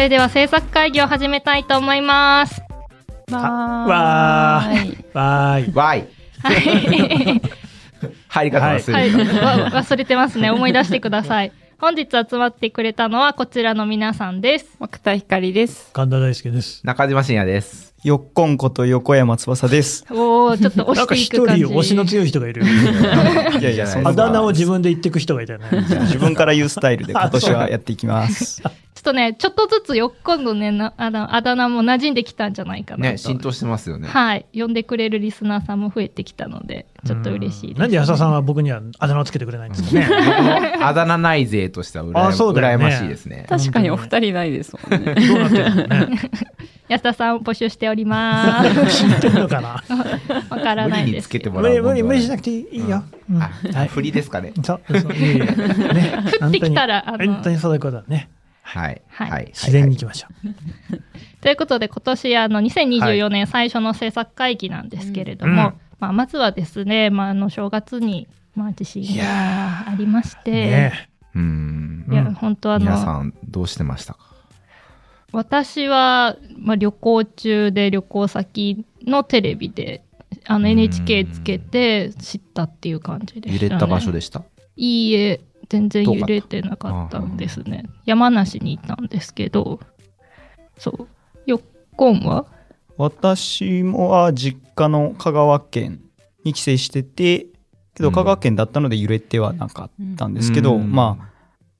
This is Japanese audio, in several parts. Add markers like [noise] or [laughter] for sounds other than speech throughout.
れでは制作会議を始めたいと思います。わーい。わーい。わい。はい。入り方忘はい、れてた。わ忘れてますね。思い出してください。本日集まってくれたのはこちらの皆さんです。奥田光です。神田大輔です。中島信也です。よっこんこと横山翼です。おー、ちょっと押なんかしてい一く感じ。人推しの強い人がいるよ。[laughs] いやいや、そんなあだ名を自分で言っていく人がいたよね。自分から言うスタイルで今年はやっていきます。[laughs] ちょっとね、ちょっとずつよっ今度ね、なあのあだ名も馴染んできたんじゃないかなと。ね、浸透してますよね。はい。呼んでくれるリスナーさんも増えてきたので、ちょっと嬉しいです、なんで安田さんは僕にはあだ名をつけてくれないんですかね。[laughs] あだ名ない勢としては羨あそうだよね羨ましいですね。確かにお二人ないですもんね。どうなってるのね。[laughs] 安田さんを募集しております。知ってるのかな。わからないですけど。けてもらう無理無理無理しなくくていいよ。うんあはい。振りですかね。そうそういいよね。[laughs] 降ってきたら本当にそういうことだね。はい。はいはい。自然に行きましょ [laughs] ということで、今年、あの、2024年最初の制作会議なんですけれども、うんまあ、まずはですね、まあ、あの、正月に、まあ、地震がありましう。て、ねうーんい。や、うん本当あの、皆さん、どうしてました？か私は、まあ、旅行中で旅行先のテレビで、あの、うん NHK つけて知ったっていう感じでした、ね。揺れた場所でした？いいえ、全然揺れてなかったんですね。山梨にいたんですけど、そう。よっこんは私もは実家の香川県に帰省してて、けど香川県だったので揺れてはなかったんですけど、うんまあ、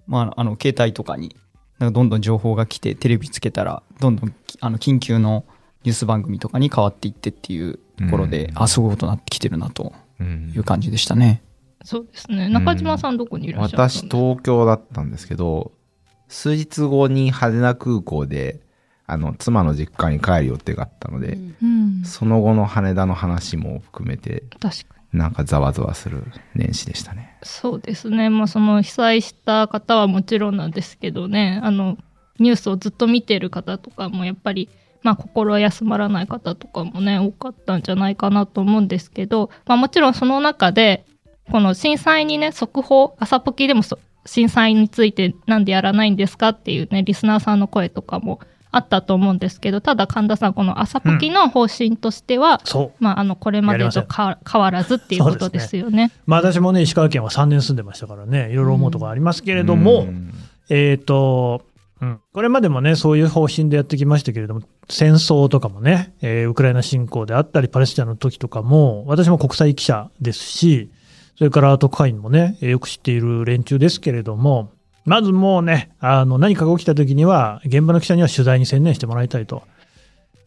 まあ、あの、携帯とかに、なんかどんどん情報が来て、テレビつけたら、どんどん、あの、緊急のニュース番組とかに変わっていってっていうところで、うんあ、すごいことになってきてるなとうんいう感じでしたね。そうですね。中島さんどこにいらっしゃったんです私、か、東京だったんですけど、数日後に羽田空港で、あの、妻の実家に帰る予定があったので、うん。その後の羽田の話も含めて、確かに。なんかざわざわする年始でしたね。そうですね。まあ、その被災した方はもちろんなんですけどね、あの、ニュースをずっと見てる方とかもやっぱり、まあ、心休まらない方とかもね、多かったんじゃないかなと思うんですけど、まあ、もちろんその中で、この震災にね、速報、朝ポキでもそ震災についてなんでやらないんですかっていうね、リスナーさんの声とかもあったと思うんですけど、ただ神田さん、この朝ポキの方針としては、そう。まあ、あの、これまでとか変わらずっていうことですよね。まあ私もね、石川県は3年住んでましたからね、いろいろ思うところありますけれども、うん。えっ、と、うん、これまでもね、そういう方針でやってきましたけれども、戦争とかもね、えーウクライナ侵攻であったり、パレスチナの時とかも、私も国際記者ですし、それから特派員もね、えーよく知っている連中ですけれども、まずもうね、あの、何かが起きた時には、現場の記者には取材に専念してもらいたいと。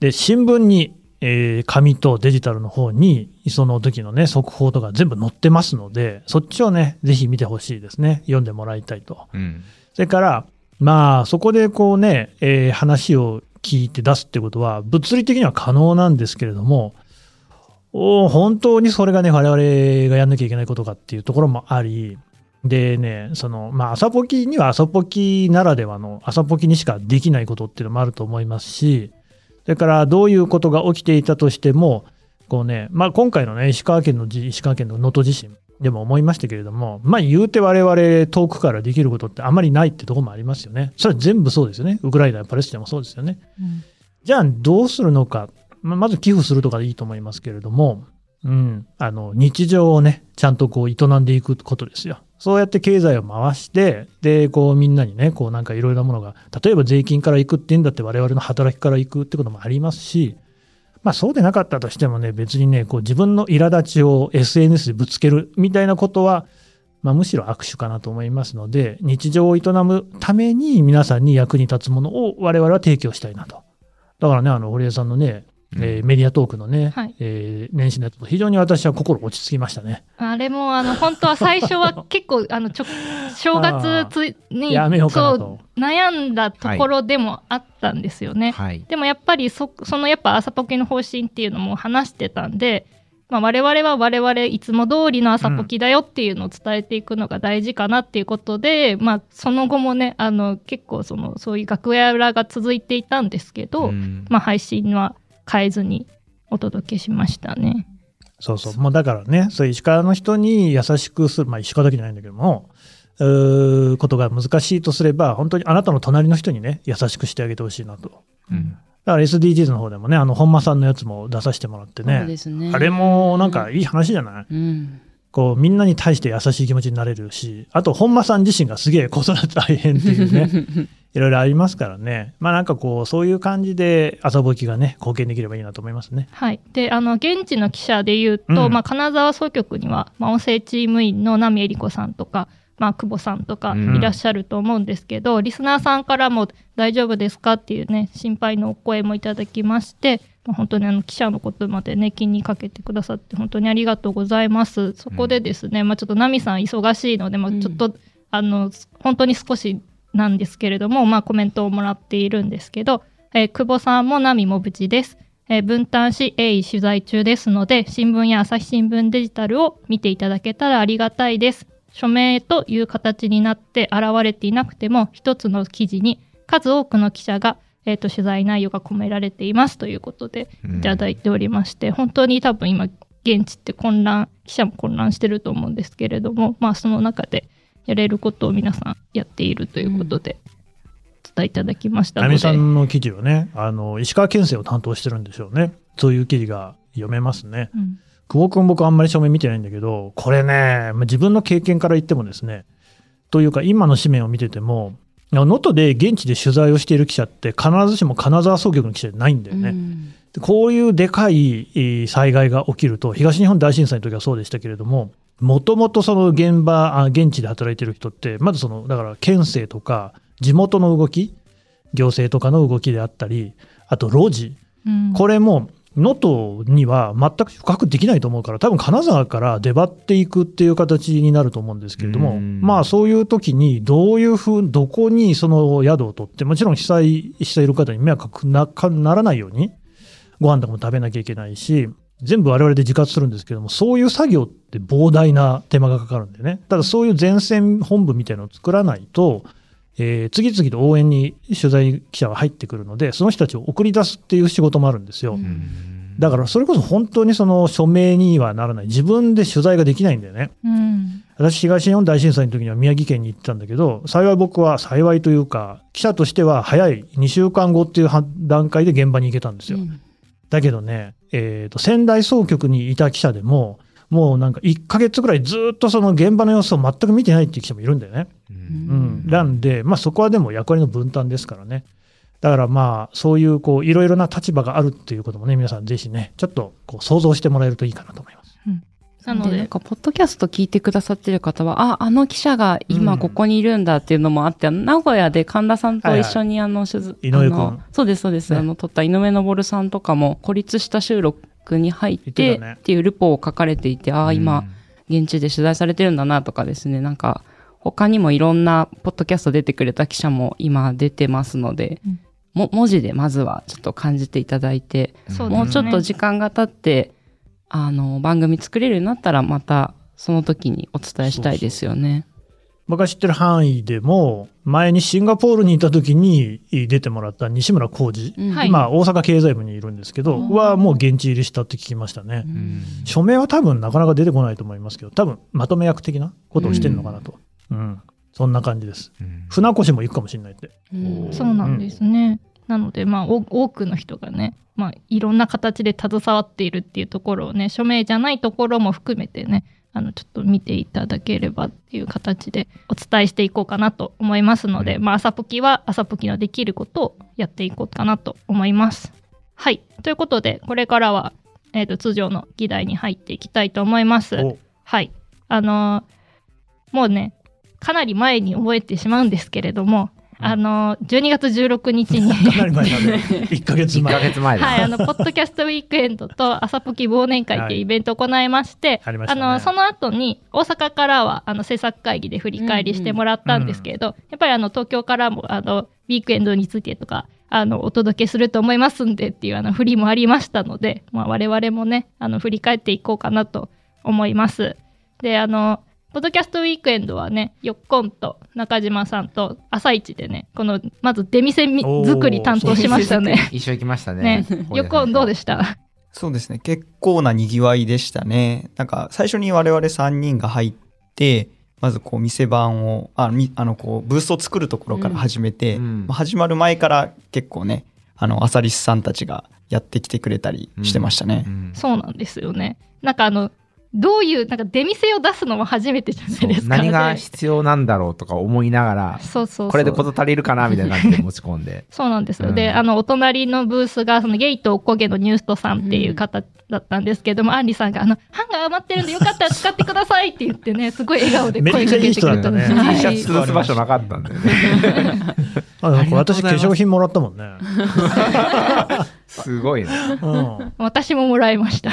で、新聞に、えー紙とデジタルの方に、その時のね、速報とか全部載ってますので、そっちをね、ぜひ見てほしいですね。読んでもらいたいと。うん。それから、まあ、そこでこうね、えー話を聞いて出すってことは、物理的には可能なんですけれども、お本当にそれがね、我々がやんなきゃいけないことかっていうところもあり、でね、その、まあ、朝ポキには朝ポキならではの、朝ポキにしかできないことっていうのもあると思いますし、それからどういうことが起きていたとしても、こうね、まあ、今回のね、石川県の地、石川県の能登地震でも思いましたけれども、まあ、言うて我々遠くからできることってあまりないってところもありますよね。それは全部そうですよね。ウクライナやパレスチナもそうですよね。じゃあ、どうするのか。まあまず寄付するとかでいいと思いますけれども、うん、あの、日常をね、ちゃんとこう営んでいくことですよ。そうやって経済を回して、で、こうみんなにね、こうなんかいろいろなものが、例えば税金から行くって言うんだって我々の働きから行くってこともありますし、まあそうでなかったとしてもね、別にね、こう自分の苛立ちを SNS でぶつけるみたいなことは、まあむしろ握手かなと思いますので、日常を営むために皆さんに役に立つものを我々は提供したいなと。だからね、あの、堀江さんのね、えーメディアトークのね、はいえー年始のやつも非常に私は心落ち着きましたね。あれも、あの、本当は最初は結構、[laughs] あの、ちょ、正月つに、やめようかなとそう、悩んだところでもあったんですよね。はい。でもやっぱりそ、そのやっぱ朝ポケの方針っていうのも話してたんで、まあ、我々は我々いつも通りの朝ポキだよっていうのを伝えていくのが大事かなっていうことで、まあ、その後もね、あの、結構その、そういう楽屋裏が続いていたんですけど、うんまあ、配信は変えずにお届けしましたね。そうそう。もうだからね、そういう石川の人に優しくする、まあ石川だけじゃないんだけども、うーことが難しいとすれば、本当にあなたの隣の人にね、優しくしてあげてほしいなと。うんだから SDGs の方でもね、あの、本間さんのやつも出させてもらってそうでね、すね。あれもなんかいい話じゃない？うん。こう、みんなに対して優しい気持ちになれるし、あと本間さん自身がすげえ子育て大変っていうね、[laughs] いろいろありますからね。まあなんかこう、そういう感じで朝ぼきがね、貢献できればいいなと思いますね。はい。で、あの、現地の記者で言うと、うんまあ、金沢総局には、まあ、音声チーム員の波恵里子さんとか、まあ、久保さんとかうんいらっしゃると思うんですけど、リスナーさんからも大丈夫ですかっていうね、心配のお声もいただきまして、まあ、本当にあの記者のことまでね、気にかけてくださって本当にありがとうございます。そこでですね、まあ、ちょっとナミさん忙しいので、まあ、ちょっと、あの、本当に少しなんですけれども、まあ、コメントをもらっているんですけど、えー久保さんもナミも無事です。えー分担し鋭意取材中ですので、新聞や朝日新聞デジタルを見ていただけたらありがたいです。署名という形になって現れていなくても、一つの記事に数多くの記者が、えー、と取材内容が込められていますということでうんいただいておりまして、本当に多分今、現地って混乱、記者も混乱してると思うんですけれども、まあその中でやれることを皆さんやっているということで、お伝えいただきましたので。さんの記事はね、あの、石川県政を担当してるんでしょうね。そういう記事が読めますね。うん久保君僕あんまり正面見てないんだけど、これね、まあ自分の経験から言ってもですね、というか今の紙面を見てても、能登で現地で取材をしている記者って必ずしも金沢総局の記者じゃないんだよね。うんでこういうでかいえー災害が起きると、東日本大震災の時はそうでしたけれども、もともとその現場、あ現地で働いてる人って、まずその、だから県政とか、地元の動き、行政とかの動きであったり、あと路地、うん。これも能登には全く捕獲できないと思うから、多分金沢から出張っていくっていう形になると思うんですけれども、うん。まあそういう時にどういうふう、どこにその宿を取って、もちろん被災している方に迷惑なかならないように、ご飯とかも食べなきゃいけないし、全部我々で自活するんですけども、そういう作業って膨大な手間がかかるんでね。ただそういう前線本部みたいなのを作らないと、えー次々と応援に取材記者が入ってくるので、その人たちを送り出すっていう仕事もあるんですよ。うんだからそれこそ本当にその署名にはならない。自分で取材ができないんだよね。うん私、東日本大震災の時には宮城県に行ってたんだけど、幸い僕は幸いというか、記者としては早い2週間後っていうは段階で現場に行けたんですよ。だけどね、えーと、仙台総局にいた記者でも、もうなんか1ヶ月ぐらいずっとその現場の様子を全く見てないっていう記者もいるんだよね。ううんん。なんで、まあそこはでも役割の分担ですからね。だからまあ、そういうこう、いろいろな立場があるっていうこともね、皆さんぜひね、ちょっとこう想像してもらえるといいかなと思います。なので。でなんかポッドキャスト聞いてくださってる方は、あ、あの記者がうん。今ここにいるんだっていうのもあって、名古屋で神田さんと一緒にあの、取材井上君。あのそうです、そうです。ね。あの、撮った井上昇さんとかも孤立した収録に入ってっていうルポを書かれていて、ああ、今、現地で取材されてるんだなとかですね、なんか、他にもいろんなポッドキャスト出てくれた記者も今出てますので、うん。も文字でまずはちょっと感じていただいて、そうね。もうちょっと時間が経って、あの、番組作れるようになったら、また、その時にお伝えしたいですよね。僕が知ってる範囲でも、前にシンガポールにいた時に出てもらった西村浩二、うんはい今大阪経済部にいるんですけど、うんはもう現地入りしたって聞きましたね。うん署名は多分なかなか出てこないと思いますけど、多分まとめ役的なことをしてるのかなと。うん。そんな感じです。うん船越も行くかもしれないって。うんそうなんですね。なので、まあ、お多くの人がね、まあ、いろんな形で携わっているっていうところをね、署名じゃないところも含めてね、あの、ちょっと見ていただければっていう形でお伝えしていこうかなと思いますので、うんまあ、朝ポキは朝ポキのできることをやっていこうかなと思います。はい。ということで、これからは、えっ、と、通常の議題に入っていきたいと思います。おはい。あのーもうね、かなり前に覚えてしまうんですけれども、あのー12月16日に、[laughs] かなり前なんで、[laughs] 1ヶ月1ヶ前。月前だ。はい、あの、ポッドキャストウィークエンドと朝ポキ忘年会っていうイベントを行いまして、ありましたねの、その後に大阪からは、あの、制作会議で振り返りしてもらったんですけれど、やっぱりあの、東京からも、あの、ウィークエンドについてとか、あの、お届けすると思いますんでっていうあの、振りもありましたので、まあ、我々もね、あの、振り返っていこうかなと思います。で、あの、ポッドキャストウィークエンドはね、よっこんと中島さんと朝一でね、この、まず出店作り担当しましたね。一緒行きましたねね。よっこんどうでした？そうですね。結構な賑わいでしたね。なんか、最初に我々3人が入って、まずこう店番を、あみあのこうブースを作るところから始めて、うんまあ始まる前から結構ね、あの、アサリスさんたちがやってきてくれたりしてましたね。うんそうなんですよね。なんかあの、どういう、なんか出店を出すのも初めてじゃないですか。何がで必要なんだろうとか思いながら、そうそうそう。これで事足りるかなみたいな感じで持ち込んで。そうなんですよ。うんで、あの、お隣のブースが、そのゲイとおこげのニューストさんっていう方だったんですけども、アンリさんが、あの、ハンガー余ってるんでよかったら使ってくださいって言ってね、すごい笑顔で声かけてくれためっちゃいい人だったね T はいシャツ潰す場所なかったんだよね。[laughs] あなんか私化粧品もらったもんね。[laughs] すごいね。うん。私ももらいました。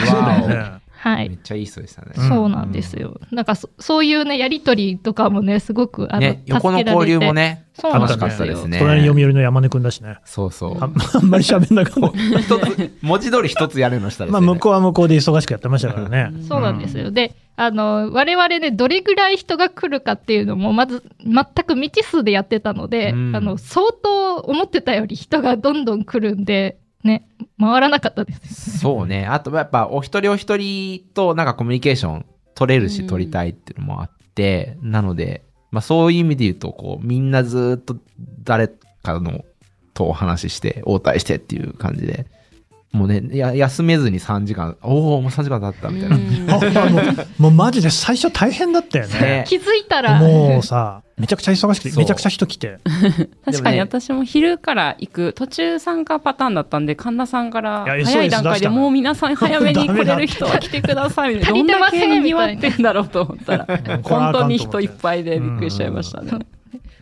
はい。めっちゃいい人でしたね。うんそうなんですよ。なんかそ、そういうね、やりとりとかもね、すごく、あの、ね、横の助けられて交流も。ね、そうなんですよ楽しかったですね。隣に読売の山根くんだしね。そうそう。あ [laughs] あんまり喋んなかった。一つ、文字通り一つやるのしたら、まあ、向こうは向こうで忙しくやってましたからね。そうなんですよ。で、あの、我々ね、どれぐらい人が来るかっていうのも、まず、全く未知数でやってたので、うんあの、相当思ってたより人がどんどん来るんで、ね、回らなかったです。そうね。あと、やっぱ、お一人お一人となんかコミュニケーション取れるし、取りたいっていうのもあって、なので、まあそういう意味で言うと、こう、みんなずっと誰かのとお話しして、応対してっていう感じで、もうね、や休めずに3時間、おおもう3時間経ったみたいな。あもうもうマジで最初大変だったよね。ね。気づいたら、もうさ、めちゃくちゃ忙しくて、めちゃくちゃ人来て。[laughs] 確かに私も昼から行く途中参加パターンだったんで神田さんから早い段階でもう皆さん早めに [laughs] 来れる人は来てくださいみたいな。足りてません。どんだけ賑わってんだろうと思ったら。[laughs] 本当に人いっぱいでびっくりしちゃいましたね。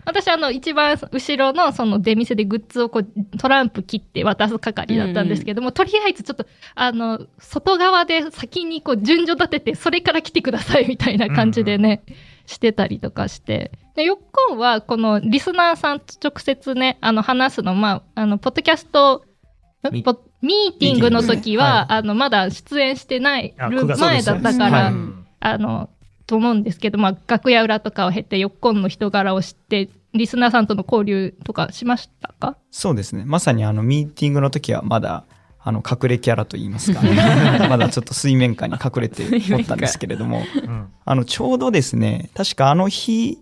私、あの、一番後ろのその出店でグッズをこう、トランプ切って渡す係だったんですけども、とりあえずちょっと、あの、外側で先にこう、順序立てて、それから来てくださいみたいな感じでね、してたりとかして。で、よっこんは、このリスナーさんと直接ね、あの、話すの、まあ、あの、ポッドキャスト、ミポミーティングの時は、はあの、まだ出演してないある9月前だったから、はい。あの、と思うんですけど、まあ、楽屋裏とかを経て、よっこんの人柄を知って、リスナーさんとの交流とかしましたか？そうですね。まさにあの、ミーティングの時はまだ、あの、隠れキャラと言いますか、[laughs] まだちょっと水面下に隠れておったんですけれども、うんあの、ちょうどですね、確かあの日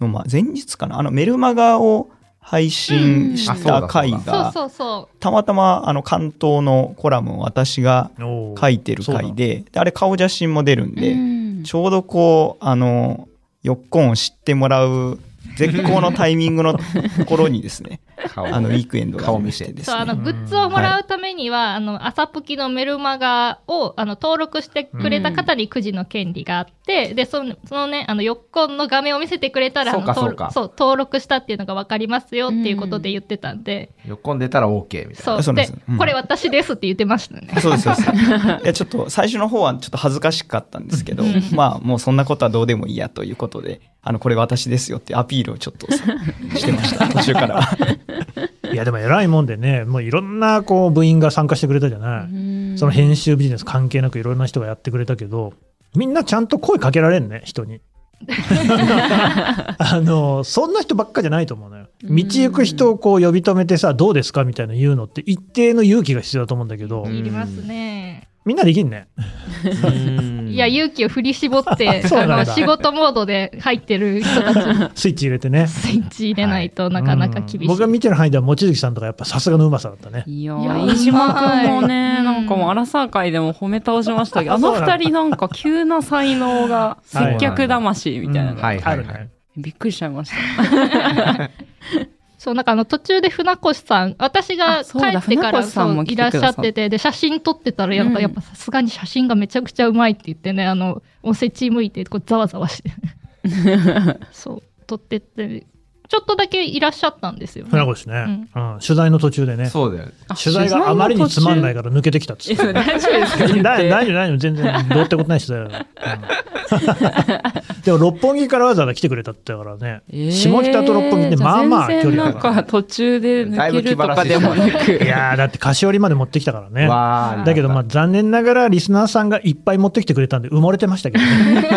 の、まあ、前日かな、あの、メルマガを配信した回が、そうそたまたま、あの、関東のコラムを私が書いてる回で、であれ顔写真も出るんで、うんちょうどこう、あの、[laughs] よっこんを知ってもらう絶好のタイミングのところにですね、顔あの、ウィークエンドがて。ですそう、あの、ね。グッズをもらうためには、あの、朝プキのメルマガを、あの、登録してくれた方にくじの権利があって、で、その、そのね、あの、よっこんの画面を見せてくれたら、そうかそうか。録そう、登録したっていうのがわかりますよっていうことで言ってたんで、横に出たら OK みたいそう。そうでですうん。これ私ですって言ってましたね。そうです、そうです。いや、ちょっと最初の方はちょっと恥ずかしかったんですけど、まあ、もうそんなことはどうでもいいやということで、あの、これ私ですよってアピールをちょっとさしてました、[laughs] 途中から。[laughs] いや、でも偉いもんでね、もういろんなこう部員が参加してくれたじゃない。うんその編集ビジネス関係なくいろんな人がやってくれたけど、みんなちゃんと声かけられんね、人に。[laughs] あの、そんな人ばっかじゃないと思うのよ。道行く人をこう呼び止めてさ、どうですかみたいな言うのって一定の勇気が必要だと思うんだけど、うんいりますね。みんなできんね。いや、勇気を振り絞って、[laughs] そうなんだあの、仕事モードで入ってる人たちに [laughs] スイッチ入れてね。スイッチ入れないとなかなか厳しい。うん僕が見てる範囲では望月さんとかやっぱさすがのうまさだったね。いや飯島くんもね、はいなんかもう、アラサー会でも褒め倒しましたけど、[laughs] あの二人なんか急な才能が、接客魂みたいなのがはいはいはい。びっくりしちゃいました。そう、なんかあの途中で船越さん、私が帰ってからそういらっしゃってて、で、写真撮ってたら、やっぱ、うんやっぱさすがに写真がめちゃくちゃうまいって言ってね、あの、おせち向いて、こう、ざわざわして。[laughs] そう、撮ってって、ちょっとだけいらっしゃったんですよ、ね。船越ね、うん取材の途中でね。そうだよ取材があまりにつまんないから抜けてきたっつって。え [laughs] 大丈夫ですか大丈夫、大丈夫、全然、どうってことない取材だから。うん [laughs] でも、六本木からわざわざ来てくれたってだからね、えー下北と六本木ってまあまあ距離全然なんだかか途中で抜けるとかでもなら。いく。やー、だって菓子折りまで持ってきたからね。だけど、まあ、残念ながらリスナーさんがいっぱい持ってきてくれたんで、埋もれてましたけどね。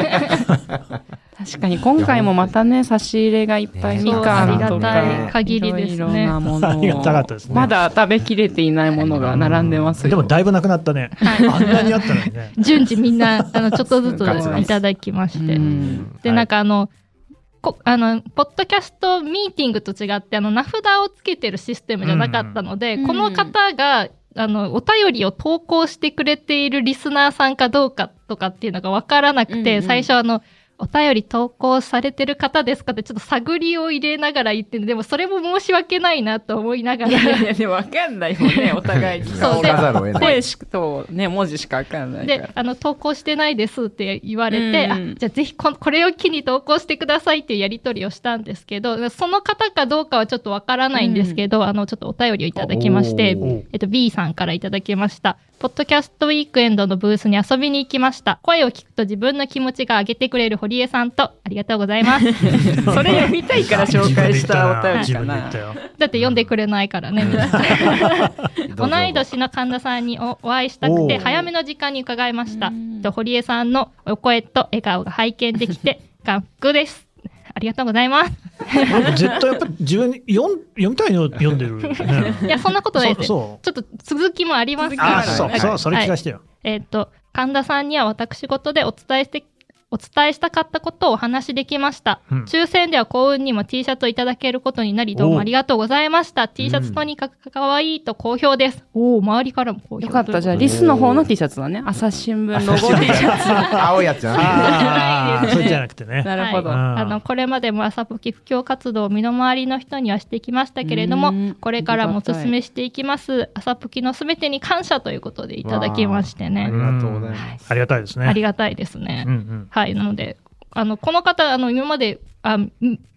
[laughs] 確かに今回もまたね、差し入れがいっぱいねみかんとか、ありがたい限りですね。なものを。ありがたかったですね。まだ食べきれていないものが並んでます。よ。でも、だいぶなくなったね。はい。あんなにあったのにね。[laughs] 順次みんな、あの、ちょっとずついただきまして。うん。で、はい。なんかあの、こあの、ポッドキャストミーティングと違って、あの、名札をつけてるシステムじゃなかったので、うん。この方が、あの、お便りを投稿してくれているリスナーさんかどうかとかっていうのがわからなくて、うんうん。最初あの、お便り投稿されてる方ですかってちょっと探りを入れながら言ってるでもそれも申し訳ないなと思いながらい。やいや、でもわかんないもんね、[laughs] お互いに。そう煽らざるを得ない。声しとね、文字しかわかんないで。、あの、投稿してないですって言われて、うんあ、じゃあぜひここれを機に投稿してくださいっていうやり取りをしたんですけど、その方かどうかはちょっとわからないんですけど、あの、ちょっとお便りをいただきましてえっと、B さんからいただきました。ポッドキャストウィークエンドのブースに遊びに行きました。声を聞くと自分の気持ちが上げてくれる堀江さんと、ありがとうございます。[laughs] それ読みたいから紹介したお便り自かな。だって読んでくれないからね、皆さん。[laughs] 同い年の神田さんにおお会いしたくて、早めの時間に伺いましたうん。と堀江さんのお声と笑顔が拝見できて、[laughs] 感服です。ありがとうございます。絶対やっぱり自分読ん読みたいの読んでるよね。いや、そんなことないです。ちょ。っと続きもありますああ、から。そう、はいそう、それ聞かしてよ。えーっと、神田さんには私事でお伝えして、お伝えしたかったことをお話しできました。うん抽選では幸運にも T シャツをいただけることになり、どうもありがとうございました。T シャツとにかく可愛いと好評です。おお、周りからも好評よかった、じゃあ、リスの方の T シャツだね。朝日新聞ロゴ T シャツ。青いやつじゃなああ、[laughs] それじゃなくてね。[laughs] なるほど。あのこれまでも朝ポキ布教活動を身の回りの人にはしてきましたけれどもうんこれからもお勧めしていきます朝ポキのすべてに感謝ということでいただきましてあねりがとうございます。ありがたいですね。ありがたいですね、うんうん。はいなのであのこの方あの今まであん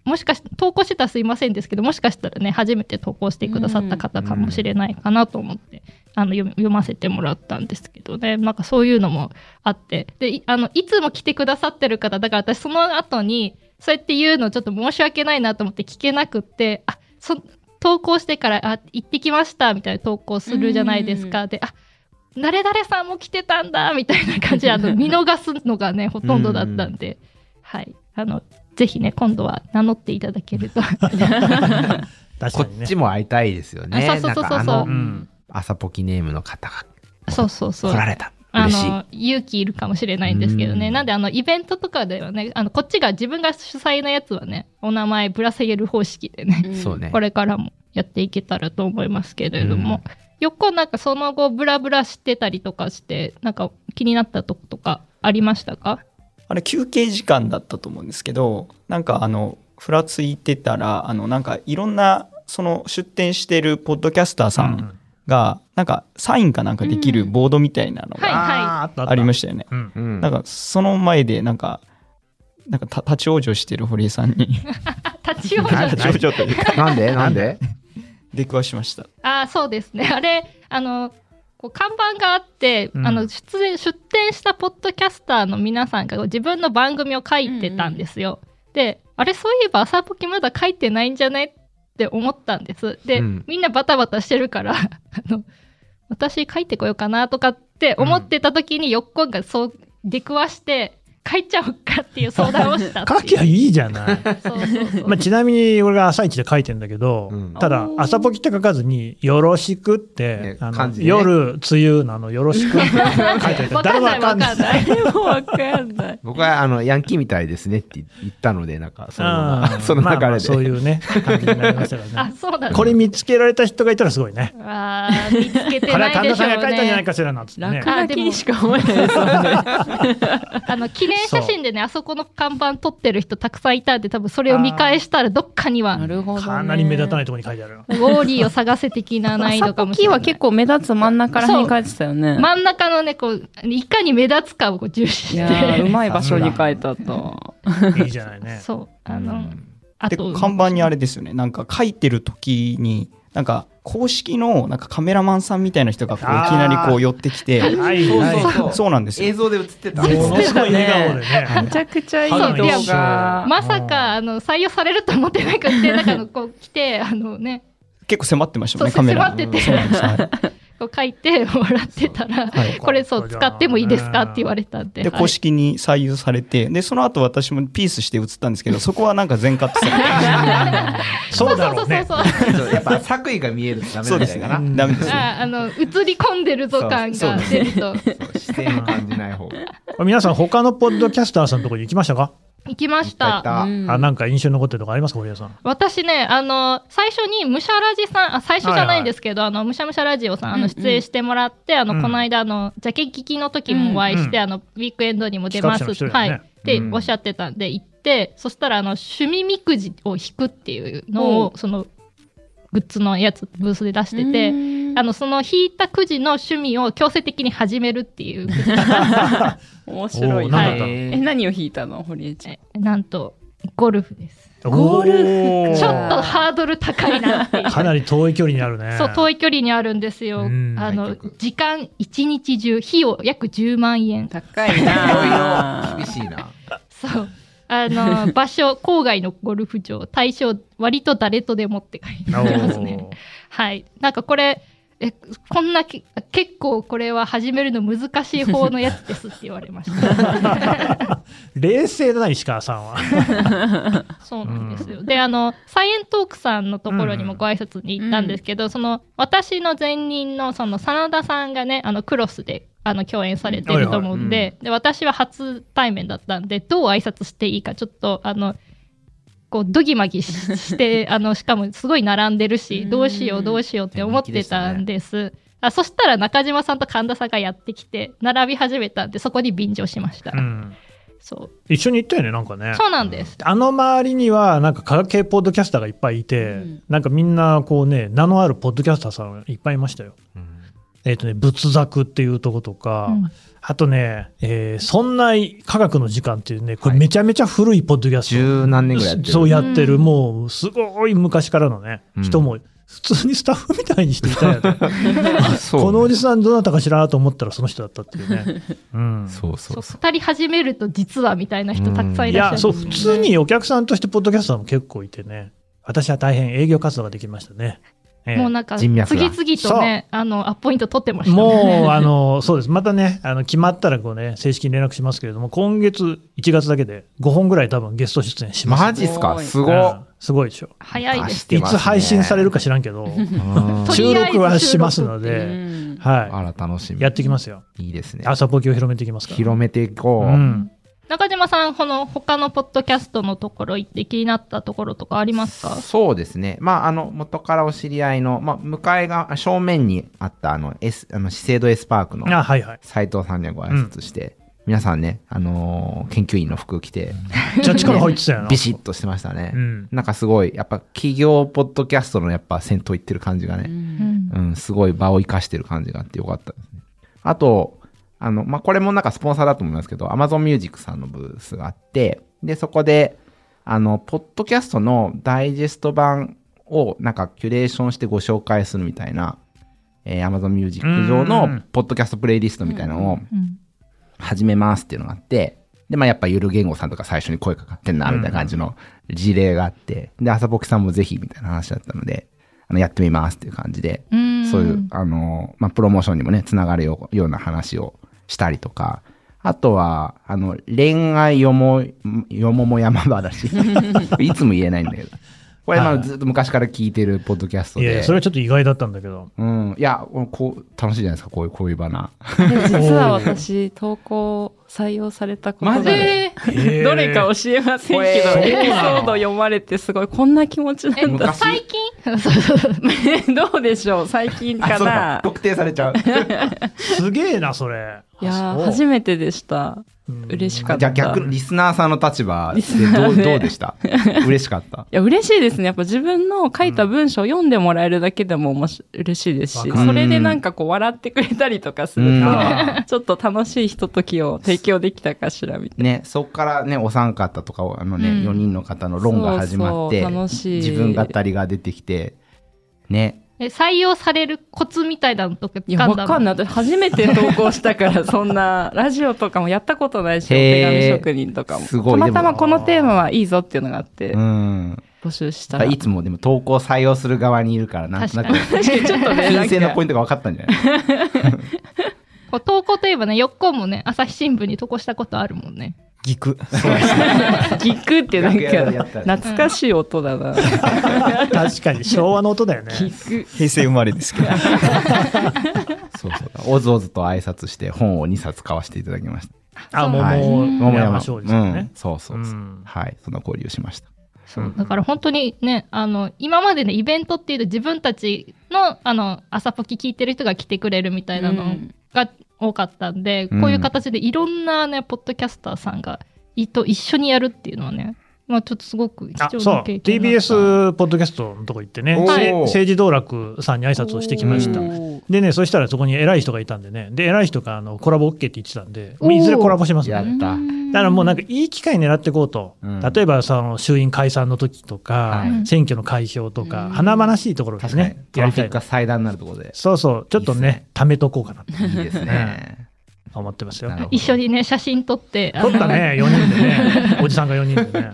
もしかし投稿してたらすいませんですけどもしかしたらね初めて投稿してくださった方かもしれないかなと思って、あの読ませてもらったんですけどね。なんかそういうのもあって。でいあのいつも来てくださってる方だから私その後にそうやって言うのちょっと申し訳ないなと思って聞けなくってあそ投稿してからあ行ってきましたみたいな投稿するじゃないですか。であ誰々さんも来てたんだみたいな感じであの [laughs] 見逃すのがねほとんどだったんで、はいあのぜひね今度は名乗っていただけると [laughs] 確かにねこっち。も会いたいですよね。あそうそうそうそうなんかあのうん。朝ポキネームの方がそうそうそう来られた。あ嬉しい。の勇気いるかもしれないんですけどね、うんなんであのイベントとかではねあのこっちが自分が主催のやつはねお名前ぶら下げる方式でね、そうね。これからもやっていけたらと思いますけれども、よっこなんかその後ブラブラしてたりとかしてなんか気になったとことかありましたか？あれ休憩時間だったと思うんですけどなんかあのふらついてたらあのなんかいろんなその出展してるポッドキャスターさんがなんかサインかなんかできるボードみたいなのはいがありましたよね。うん。うん。なんかその前でなんかなんかた立ち往生してる堀江さんに。[laughs] 立ち往はい生。[laughs] 立ち往生というか。[laughs] なんで？なんで？出くわしました。ああ、そうですね。[laughs] あれ、あの、こう看板があって、うんあの出演出展したポッドキャスターの皆さんが自分の番組を書いてたんですよ。であれそういえば朝ポキまだ書いてないんじゃない？って思ったんです。で、うんみんなバタバタしてるから [laughs] あの私書いてこようかなとかって思ってた時に、よっこんがそう出くわして書いちゃおうかっていう相談をした [laughs] 書きゃいいじゃない。ちなみに俺が朝一で書いてんだけど、うんただ朝ポキって書かずに「よろしく」って、ねあの漢字でね夜梅雨のあの「よろしく」って書いてあるわかんないわかんない。誰もわかんない。僕はあのヤンキーみたいですねって言ったので、なんか [laughs] その流れで。まあまあそういうね [laughs] 感じになりましたからあねそうなんだこれ見つけられた人がいたらすごいねあー見つけてこれは神田さんないでしょうが書いたんじゃないね。かしらなっつってね落書きにしか思えないですよね。あの記念写真でねあそこの看板撮ってる人たくさんいたんで多分それを見返したらどっかには。なるほど、ね。かなり目立たないところに書いてあるウォーリーを探せ的な難易度かもしれない。は結構目立つ真ん中ら辺に書いてたよね。真ん中のねこういかに目立つかをこう重視して。ー [laughs] うまい場所に書いてあった。いいじゃないね。そう。あの、うん。であと看板にあれですよね。なんか書いてる時になんか公式のなんかカメラマンさんみたいな人がこういきなりこう寄ってきて。はいはいそうなんですよ映像で映ってた。ものすごい笑顔でねめちゃくちゃいい動画。まさかあの採用されると思ってなくてなんかこう来てあのね。結構迫ってましたもんねカメラ。迫ってて書いてもらってたら、はい。[laughs] これそう使ってもいいですかって言われたんで。ではい。公式に採用されてでその後私もピースして映ったんですけどそこはなんか全カットされて [laughs] そうだろうね。そうそうそうそうそう。やっぱ作為が見えるとダメそうですね。なん。じゃないかな。ダメですね。ああの映り込んでるぞ感がそう。そう出ると。そう。視線を感じない方が。[laughs] 皆さん他のポッドキャスターさんのところに行きましたか？行きました。た。うん。あなんか印象に残ってるとかあります？か堀江さん。私ね、あの、最初にムシャラジさん、あ、最初じゃないんですけど、あの、ムシャムシャラジオさん、あの、うんうん。出演してもらって、あの、うん。この間、あの、ジャケ聞きの時もお会いして、うんあの、ウィークエンドにも出ます。企画者の一人はい。ってうん。おっしゃってたんで、行って、そしたら、あの、趣味みくじを引くっていうのを、その、グッズのやつ、ブースで出してて、あの、その引いたくじの趣味を強制的に始めるっていう [laughs] 面白いおーなんだった？のえ何を弾いたの？堀江ちゃんえなんと、ゴルフです。ゴルフちょっとハードル高いな。[laughs] かなり遠い距離にあるねそう、遠い距離にあるんですよ。うんあの時間一日中、費用約10万円。高いなろ厳しいな。そう。あの、[laughs] 場所、郊外のゴルフ場、対象、割と誰とでもって書いてありますね。はい。なんかこれ、え、こんなけ、結構これは始めるの難しい方のやつですって言われました。[laughs] 冷静だな石川さんは [laughs] そうなんですよ。で、あの、サイエントークさんのところにもご挨拶に行ったんですけど、その、私の前任の、その、真田さんがね、あの、クロスで、あの、共演されてると思うんで、はいはで、私は初対面だったんで、どう挨拶していいか、ちょっと、あの、こう、ドギマギし [laughs] して、あの、しかもすごい並んでるし、うんどうしよう、どうしようって思ってたんです。あそしたら中島さんと神田さんがやってきて、並び始めたんで、そこに便乗しました。うんそう。一緒に行ったよねなんかねそうなんです。あの周りにはなんか科学系ポッドキャスターがいっぱいいて、うんなんかみんなこうね名のあるポッドキャスターさんがいっぱいいましたよ。えっ、とね仏作っていうとことか、うんあとね、えーそんな科学の時間っていうねこれはいめちゃめちゃ古いポッドキャスト、十何年ぐらいやってる。そうやってる、うんもうすごい昔からのね、うん人も普通にスタッフみたいにしていたよね。[laughs] このおじさんどなたか知らなと思ったらその人だったっていうね。うん、そうそそううそう。語り始めると実はみたいな人たくさんいらっしゃるいや、そう、普通にお客さんとしてポッドキャスターも結構いてね、私は大変営業活動ができましたね。ええもうなんか次人脈が々とねあのアポイント取ってましたねもう、あの、そうです。またね、あの、決まったらこうね、正式に連絡しますけれども、今月1月だけで5本ぐらい多分ゲスト出演します。マジっすか？すごうんっ。すごいでしょ。早いですいつ配信されるか知らんけど、[laughs] 収録はしますのうで、んはあら、楽しみ。い。やっていきますよ。いいですね。朝ポキを広めていきますから。広めていこう。うん。中島さんこの他のポッドキャストのところ行って気になったところとかありますか？そうですね。まあ、あの、元からお知り合いの、まあ、向かいが、正面にあった、あの、S、あの、資生堂 S パークのあ、はいはい。斉藤さんにはご挨拶して、皆さんね、あのー研究員の服着て、じゃあ力入ってたよな。ビシッとしてましたね。うん。なんかすごい、やっぱ企業ポッドキャストのやっぱ先頭行ってる感じがうね、うんんうん、すごい場を生かしてる感じがあってよかったですね。あと、あの、まあ、これもなんかスポンサーだと思いますけど、Amazon Music さんのブースがあって、で、そこで、あの、ポッドキャストのダイジェスト版をなんかキュレーションしてご紹介するみたいな、えー Amazon Music 上うんのポッドキャストプレイリストみたいなのをうん始めますっていうのがあって、で、まあやっぱゆる言語さんとか最初に声かかってんな、みたいな感じの事例があって、で、朝ぼきさんもぜひみたいな話だったので、あの、やってみますっていう感じで、うんそういう、あの、まあ、プロモーションにもね、つながるような話をしたりとか、あとは、あの、恋愛よも、よもも山話。[laughs] いつも言えないんだけど。これ、まあ、はいずっと昔から聞いてるポッドキャストで。いやそれはちょっと意外だったんだけど。うん。いや、こう、楽しいじゃないですか、こういう、こういうバナで実は [laughs] 私投稿採用されたことがどれか教えませんけど、えーエピソード読まれてすごい、こんな気持ちなえんだ。昔？最近そうそうそうどうでしょう？最近かな？特定されちゃう。[laughs] すげえな、それ。いや初めてでした。うん。嬉しかった。じゃあ逆、リスナーさんの立場でどうどうでした？[laughs] 嬉しかった。いや、嬉しいですね。やっぱ自分の書いた文章を読んでもらえるだけでもおもし嬉しいですし、それでなんかこう笑ってくれたりとかするうん。と、[laughs] ちょっと楽しいひとときを提供できたかしらみたいね、そこからね、お三方とかを、あのね、うん。4人の方の論が始まって、そうそう楽しい。自分語りが出てきて、ね、え採用されるコツみたいなのとかいや、わかんないい。私初めて投稿したから、[laughs] そんな、ラジオとかもやったことないし、お手紙職人とかも。すごいたまたまこのテーマはいいぞっていうのがあってう、ん。募集したら。いつもでも投稿採用する側にいるから、なんとなく、ちょっとね、金星のポインントが分かったんじゃない？[laughs] こう投稿といえばね、よっこもね、朝日新聞に投稿したことあるもんね。ギク。ト。ギクってなんか、懐かしい音だな。[laughs] 確かに昭和の音だよね。ギク。平成生まれですけど。[laughs] そうそう。おずおずと挨拶して本を2冊買わせていただきました。あ、そうはい桃桃山賞ですよねうん。そうそうそう。うんはい。その交流しました。そうだから本当にね、あの、今までね、イベントっていうと自分たちの、あの、朝ポキ聞いてる人が来てくれるみたいなのうんが多かったんで、こういう形でいろん。なね、ポッドキャスターさんがいと一緒にやるっていうのはね、まあちょっとすごく貴重な経験だった。TBS ポッドキャストのとこ行ってね、政治道楽さんに挨拶をしてきました。でね、そしたらそこに偉い人がいたんでね、で、偉い人があのコラボ OK って言ってたんで、いずれコラボしますね。だからもうなんかいい機会狙っていこうと、うん。例えばその衆院解散の時とか、はい。選挙の開票とか、うん。華々しいところで確かに。ね、。やりたい。クが最大になるところで。そうそう、ちょっといいっすね、貯めとこうかなと。いいですね。思ってますよ一緒にね、写真撮って、撮ったね、4人でね、[laughs] おじさんが4人でね。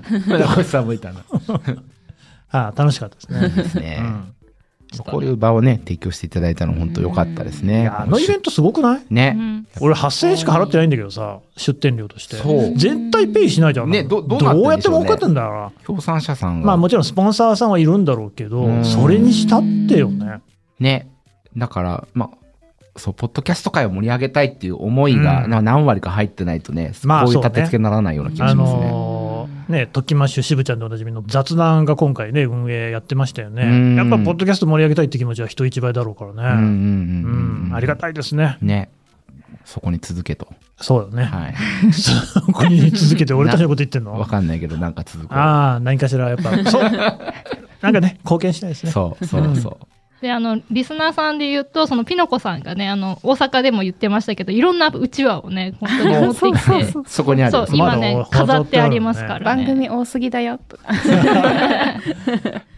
小石さんもいたな。[laughs] ああ楽しかったですね。ですね。うんこういう場をね、提供していただいたの本当良かったですね。いやあのイベントすごくない？ね。うん俺8000円しか払ってないんだけどさ、出店料として。そう絶対ペイしないじゃん。ねどどうやって儲かってんだろ協賛者さん。が。まあもちろんスポンサーさんはいるんだろうけど、うんそれにしたってよね。ね。だから、まあ、そう、ポッドキャスト界を盛り上げたいっていう思いが、うんな何割か入ってないとね、まあこういう立て付けにならないような気があしますね。のーね、トキマッシュ渋ちゃんでおなじみの雑談が今回ね、運営やってましたようんね。やっぱポッドキャスト盛り上げたいって気持ちは人一倍だろうからね。うん。ありがたいですね。ね。そこに続けと。そうだね。はい。[laughs] そこに続けて俺たちのこと言ってんわのかんないけど、なんか続く。ああ、何かしらやっぱ、そう。[laughs] なんかね、貢献したいですね。そうそうそう。で、あの、リスナーさんで言うと、そのピノコさんがね、あの、大阪でも言ってましたけど、いろんなうちわをね、本当に持ってきて、そこにあるそう、今まねだ、飾ってありますから番ね。組多すぎだよ。[laughs]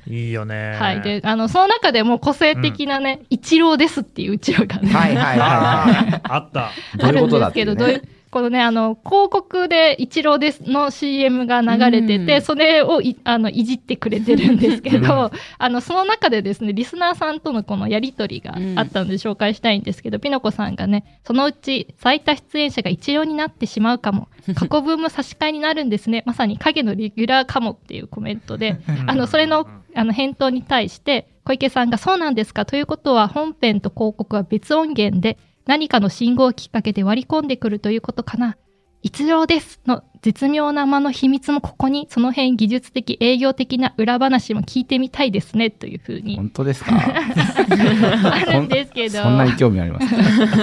いいよね。はい。で、あの、その中でも個性的なね、一郎ですっていううちわがね、はいはいはいはあった。[laughs] あるんですけど、どういねう。このね、あの、広告で一郎ですの CM が流れてて、うん。それをいあのいじってくれてるんですけど、[laughs] あの、その中でですね、リスナーさんとのこのやりとりがあったので紹介したいんですけど、ピノコさんがね、そのうち最多出演者が一郎になってしまうかも、[laughs] 過去分も差し替えになるんですね、まさに影のレギュラーかもっていうコメントで、[laughs] あの、それの、あの、返答に対して、小池さんがそうなんですかということは本編と広告は別音源で何かの信号をきっかけで割り込んでくるということかな。一郎ですの絶妙な間の秘密もここに、その辺技術的営業的な裏話も聞いてみたいですねというふうに本当ですか？[laughs] あるんですけど、そんなに興味あります？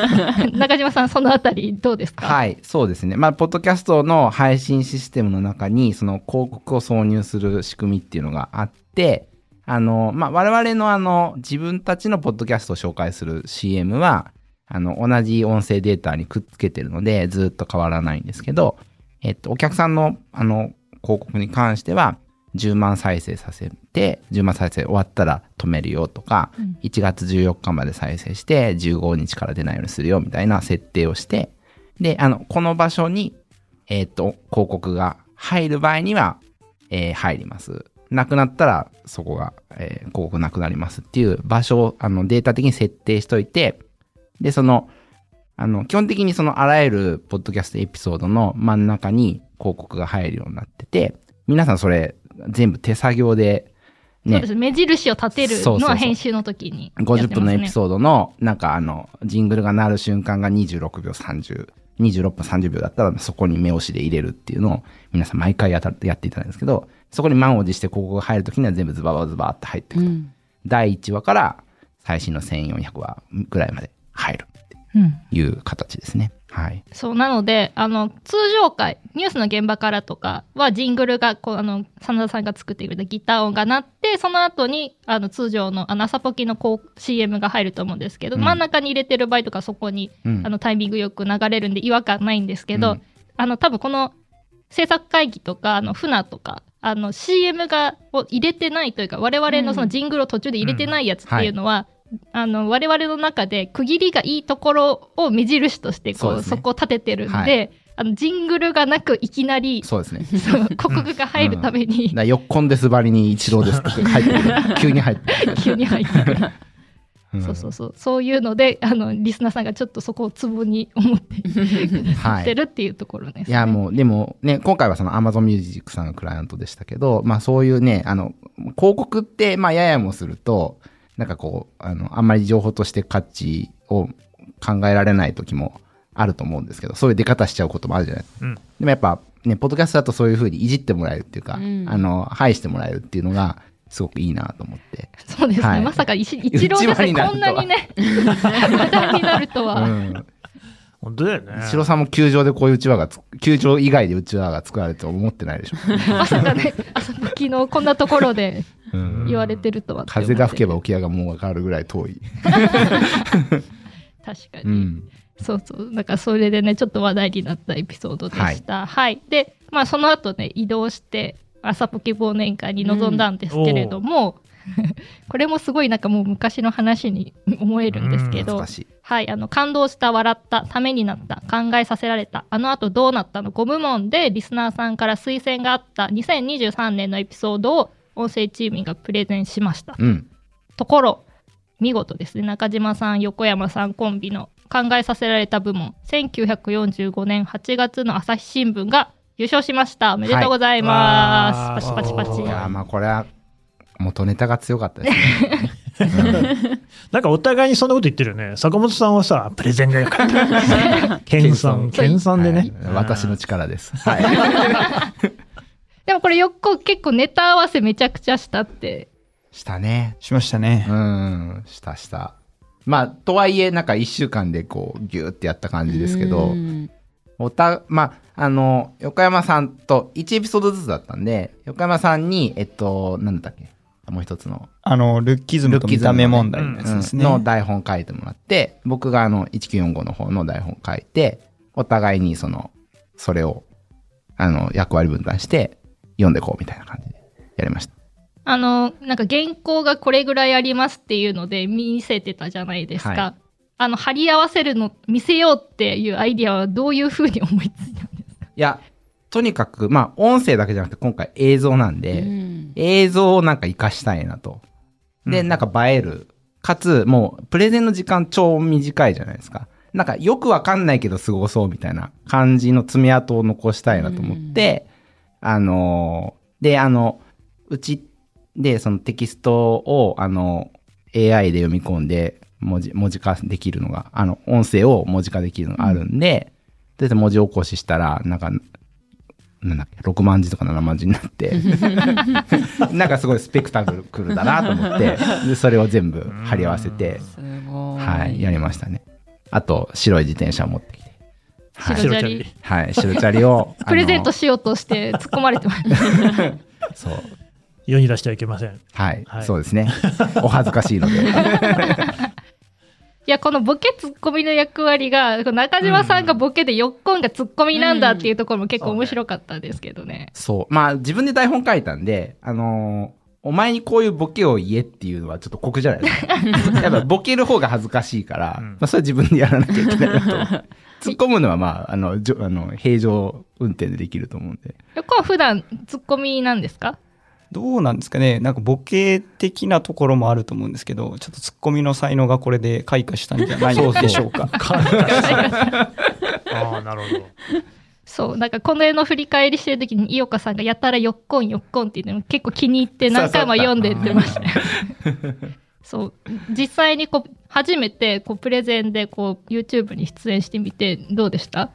[laughs] 中島さんそのあたりどうですか？はい、そうですね。まあ、ポッドキャストの配信システムの中に、その広告を挿入する仕組みっていうのがあって、あの、まあ、我々のあの、自分たちのポッドキャストを紹介する CM は、あの、同じ音声データにくっつけてるので、ずっと変わらないんですけど、えっと、お客さんの、あの、広告に関しては、10万再生させて、10万再生終わったら止めるよとか、うん1月14日まで再生して、15日から出ないようにするよみたいな設定をして、で、あの、この場所に、えっ、と、広告が入る場合には、えー入ります。なくなったら、そこが、えー広告なくなりますっていう場所を、あの、データ的に設定しといて、で、その、あの、基本的にそのあらゆるポッドキャストエピソードの真ん中に広告が入るようになってて、皆さんそれ全部手作業で、ね。そうで、す。目印を立てるのは編集の時にね、50分のエピソードの、なんかあの、ジングルが鳴る瞬間が26秒30、26分30秒だったら、そこに目押しで入れるっていうのを、皆さん毎回やたやっていただくんですけど、そこに満を持して広告が入るときには全部ズババズバって入っていくと。うん。第1話から最新の1400話ぐらいまで入る。うん。という形ですね。はい。そう、なので、あの、通常回、ニュースの現場からとかは、ジングルが、こう、あの、真田さんが作ってくれたギター音が鳴って、その後に、あの、通常の、あの、朝ポキのこう、CM が入ると思うんですけど、うん。真ん中に入れてる場合とか、そこに、うん。あの、タイミングよく流れるんで、違和感ないんですけど、うん。あの、多分この、制作会議とか、あの、船とか、あの、CM が、を入れてないというか、我々のそのジングルを途中で入れてないやつっていうのは、あの、我々の中で区切りがいいところを目印として、こう、ねそこを立ててるんで、はいあの、ジングルがなくいきなり、そうですね。そう広告が入るために、だからよっこんですばりに一郎ですって入って。急に入って。急に入ってくる。[laughs] うんそうそうそう。そういうので、あの、リスナーさんがちょっとそこをツボに思ってはいってるっていうところです、ね。いや、もう、でもね、今回はその Amazon Music さんがクライアントでしたけど、まあそういうね、あの、広告って、まあややもすると、なんかこう、あの、あんまり情報として価値を考えられない時もあると思うんですけど、そういう出方しちゃうこともあるじゃないですか。うんでもやっぱね、ポッドキャストだとそういうふうにいじってもらえるっていうか、うんあの、配してもらえるっていうのが、すごくいいなと思って。そうですね。はいまさか一一郎ですね、一番になるこんなにね、[laughs] 話題になるとうは。ん。本当だよね。白さんも球場でこういううちわがつ、球場以外でうちわが作られると思ってないでしょ。[laughs] まさかね、あそこ昨日こんなところでうん言われてるとは風が吹けば沖合がもうわかるぐらい遠い。[laughs] 確かに。うん。そうそう。だからそれでね、ちょっと話題になったエピソードでした。はい。で、まあその後ね、移動して、朝ポケ忘年会に臨んだんですけれども、[laughs] これもすごいなんかもう昔の話に思えるんですけど。はい、あの、感動した、笑った、ためになった、考えさせられた、あの後どうなったの5部門でリスナーさんから推薦があった2023年のエピソードを音声チームがプレゼンしました。うん。ところ、見事ですね、中島さん、横山さんコンビの考えさせられた部門、1945年8月の朝日新聞が優勝しました。おめでとうございます。はいパチパチパチ。いやーまあこれは、元ネタが強かったですね。なんかお互いにそんなこと言ってるよね。坂本さんはさ、プレゼンが良かった。[laughs] 謙遜、謙遜でね。はい私の力です。はい。[laughs] でもこれよっこ結構ネタ合わせめちゃくちゃしたって。したね。しましたねう。ん、したした。まあ、とはいえ、なんか一週間でこう、ギューってやった感じですけどう、んおた、まあ、あの、横山さんと1エピソードずつだったんで、横山さんに、えっと、なんだっけ？もう一つの、あの、ルッキズムと見た目問題ですね。の台本書いてもらって、僕があの、1945の方の台本書いて、お互いにその、それを、あの、役割分担して、読んでこうみたいな感じでやりました。あの、なんか原稿がこれぐらいありますっていうので見せてたじゃないですか。はあの、貼り合わせるの、見せようっていうアイディアはどういうふうに思いついたんですか？いや、とにかく、まあ、音声だけじゃなくて、今回映像なんで、うん映像をなんか活かしたいなと。で、なんか映える。かつ、もう、プレゼンの時間超短いじゃないですか。なんか、よくわかんないけどすごそうみたいな感じの爪痕を残したいなと思って、あのーで、あの、うちで、そのテキストを、あの、AI で読み込んで、文字、文字化できるのが、あの、音声を文字化できるのがあるんで、で、文字起こししたら、なんか、なんだっけ、6万字とか7万字になって、[laughs] なんかすごいスペクタクルだなと思って、で、それを全部貼り合わせて。はい、やりましたね。あと、白い自転車を持ってきて、はい、白チャリはい、白チャリを、[laughs] プレゼントしようとして突っ込まれてます。そう、世に出してはいけません。はい、はいそうですね。お恥ずかしいので。[laughs] いや、このボケツッコミの役割が、中島さんがボケでよっこんがツッコミなんだっていうところも結構面白かったですけどね。そう。まあ、自分で台本書いたんで、あのーお前にこういうボケを言えっていうのはちょっと酷じゃないですか。[laughs] やっぱボケる方が恥ずかしいから、うんまあ、それは自分でやらなきゃいけないなと。突っ込むのはまあ、あの、じょあの平常運転でできると思うんで。よっこんは普段ツッコミなんですか？どうなんですかねなんかボケ的なところもあると思うんですけど、ちょっとツッコミの才能がこれで開花したんじゃないでしょうか。[laughs] ああ、なるほど。そう、なんかこの絵の振り返りしてる時に井岡さんがやたらよっこんよっこんっていうの結構気に入って何回も読んでってましたよ。[laughs] そう、実際にこう、初めてこうプレゼンでこう YouTube に出演してみてどうでした？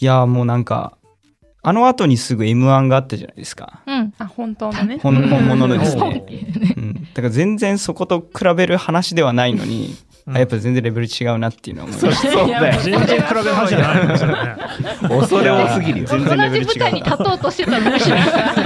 いや、もうなんか、あの後にすぐ M1 があったじゃないですか。うん。あ、本当のね。本本物のです本ね。うねうん。だから全然そこと比べる話ではないのに、あやっぱ全然レベル違うなっていうのは思いました。そうだよ。全然比べる話じゃないんですよね。恐れ多すぎるよ。全然レベル違う同じ舞台に立とうとしてたのかしら。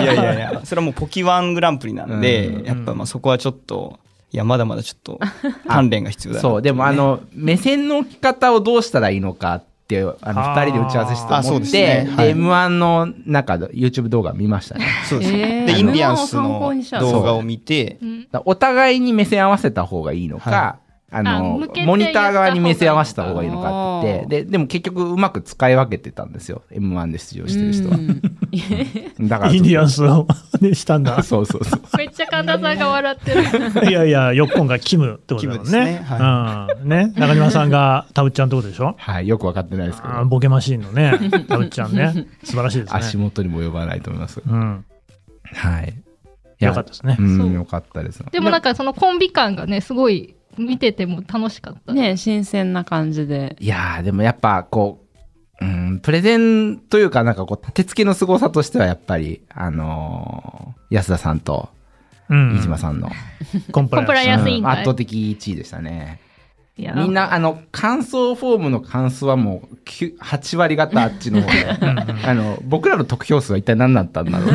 いやいやいや、それはもうポキワングランプリなんで、うんやっぱまあそこはちょっと、いや、まだまだちょっと鍛錬が必要だなそう、でもあ、の、目線の置き方をどうしたらいいのかって、あの、二人で打ち合わせしてあそうです思って、で、ねはい M1 の中で YouTube 動画見ましたね。[laughs] そうですね。えー。で、インディアンスの動画を見て、お互いに目線合わせた方がいいのか、はああのモニター側に目線合わせた方がいいのかってで、でも結局うまく使い分けてたんですよ。M1 で出場してる人はう。んだから。インディアンスを、ね、したんだ。[laughs] そうそうそう。めっちゃ神田さんが笑ってる。[laughs] いやいや、よっこんがキムってことだもんねね。はうん。ね。中島さんがタブちゃんってことでしょ？はい、よくわかってないですけど、ボケマシーンのね、タブちゃんね。素晴らしいです足ね。元にも及ばないと思います。うん。はい。よかったですねうんよかったです。でもなんかそのコンビ感がね、すごい見てても楽しかった。ね新鮮な感じで。いやー、でもやっぱこう、うん、プレゼンというかなんかこう、立て付けの凄さとしてはやっぱり、あのー安田さんとうん飯島さんの、コンプライアンスコンプライアンス委員会うん圧倒的1位でしたね。みんな、あの、感想フォームの感想はもう9、8割方あっちの方で、あの、僕らの得票数は一体何だったんだろう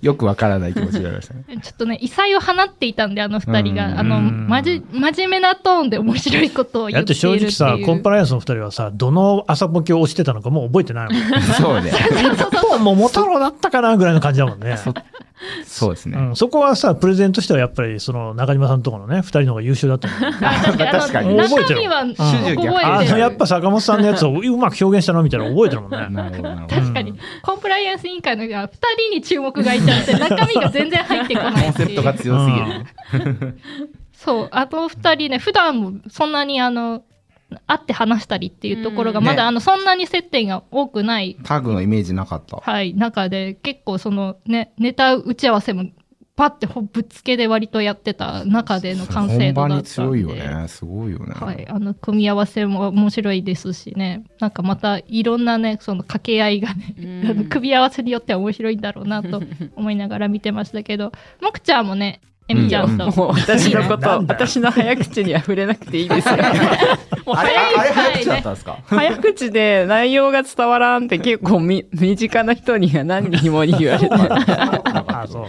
[laughs] よくわからない気持ちになりましたね。ちょっとね、異彩を放っていたんで、あの二人うんが。あの、うんまじ、真面目なトーンで面白いことを言だっているっていう。正直さ、[laughs] コンプライアンスの二人はさ、どの朝ボケを押してたのかもう覚えてないもん。そうね。もう桃太郎だったかなぐらいの感じだもんね。そうですね。うん、そこはさ、プレゼンとしてはやっぱり、その中島さんとこのね、二人の方が優秀だったもん。[laughs] あ確かに、覚えてるあ。やっぱ坂本さんのやつをうまく表現したのみたいなの覚えてるもんね。[laughs] なるほど、なるほど。確かに、コンプライアンス委員会のが2人に注目がいちゃって、中身が全然入ってこないコンセプトが強すぎる。そう、あと2人ね、普段もそんなにあの、会って話したりっていうところが、まだ、あの、そんなに接点が多くない、タグのイメージなかった。はい、中で、結構そのね、ネタ打ち合わせも、パッてほぶっつけで割とやってた中での完成度だったんで。強いよね。すごいよね。はい、あの組み合わせも面白いですしね、なんかまたいろんなね、その掛け合いがね、組み合わせによっては面白いんだろうなと思いながら見てましたけど、もくちゃんもね、えみちゃんと、もう私のこと、私の早口には触れなくていいですよ。[laughs] もう早い早口だったんですか？早口で内容が伝わらんって結構み [laughs] 身近な人には何人もに言われて [laughs] あ、そう。